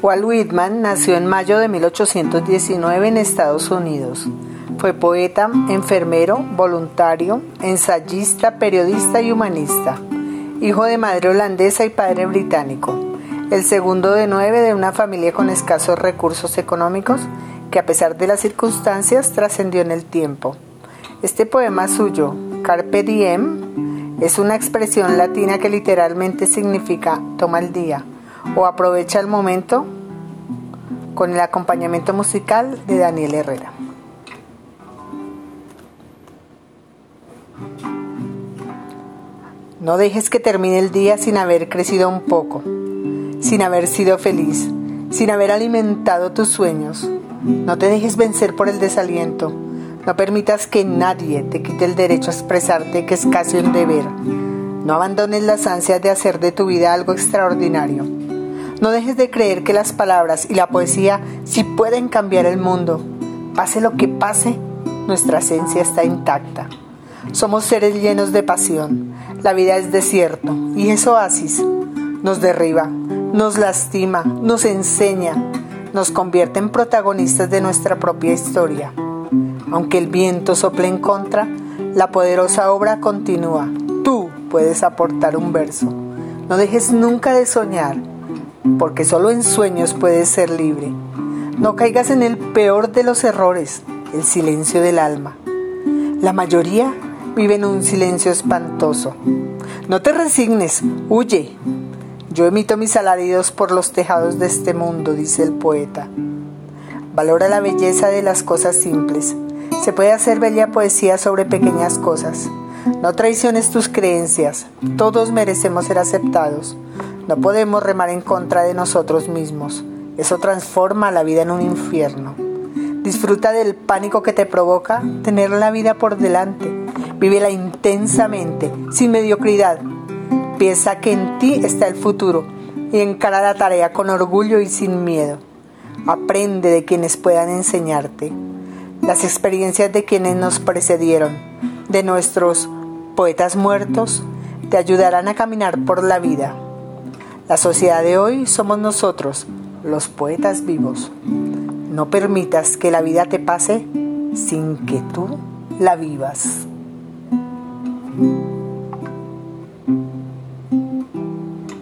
Walt Whitman nació en mayo de 1819 en Estados Unidos. Fue poeta, enfermero, voluntario, ensayista, periodista y humanista. Hijo de madre holandesa y padre británico. El segundo de nueve de una familia con escasos recursos económicos que a pesar de las circunstancias trascendió en el tiempo. Este poema suyo, Carpe Diem, es una expresión latina que literalmente significa toma el día o aprovecha el momento con el acompañamiento musical de Daniel Herrera. No dejes que termine el día sin haber crecido un poco, sin haber sido feliz, sin haber alimentado tus sueños. No te dejes vencer por el desaliento. No permitas que nadie te quite el derecho a expresarte que es casi un deber. No abandones las ansias de hacer de tu vida algo extraordinario. No dejes de creer que las palabras y la poesía sí pueden cambiar el mundo. Pase lo que pase, nuestra esencia está intacta. Somos seres llenos de pasión. La vida es desierto y es oasis. Nos derriba, nos lastima, nos enseña, nos convierte en protagonistas de nuestra propia historia. Aunque el viento sople en contra, la poderosa obra continúa. Tú puedes aportar un verso. No dejes nunca de soñar porque solo en sueños puedes ser libre. No caigas en el peor de los errores, el silencio del alma. La mayoría vive en un silencio espantoso. No te resignes, huye. Yo emito mis alaridos por los tejados de este mundo, dice el poeta. Valora la belleza de las cosas simples. Se puede hacer bella poesía sobre pequeñas cosas. No traiciones tus creencias. Todos merecemos ser aceptados. No podemos remar en contra de nosotros mismos. Eso transforma la vida en un infierno. Disfruta del pánico que te provoca tener la vida por delante. Vívela intensamente, sin mediocridad. Piensa que en ti está el futuro y encara la tarea con orgullo y sin miedo. Aprende de quienes puedan enseñarte. Las experiencias de quienes nos precedieron, de nuestros poetas muertos, te ayudarán a caminar por la vida la sociedad de hoy somos nosotros, los poetas vivos. No permitas que la vida te pase sin que tú la vivas.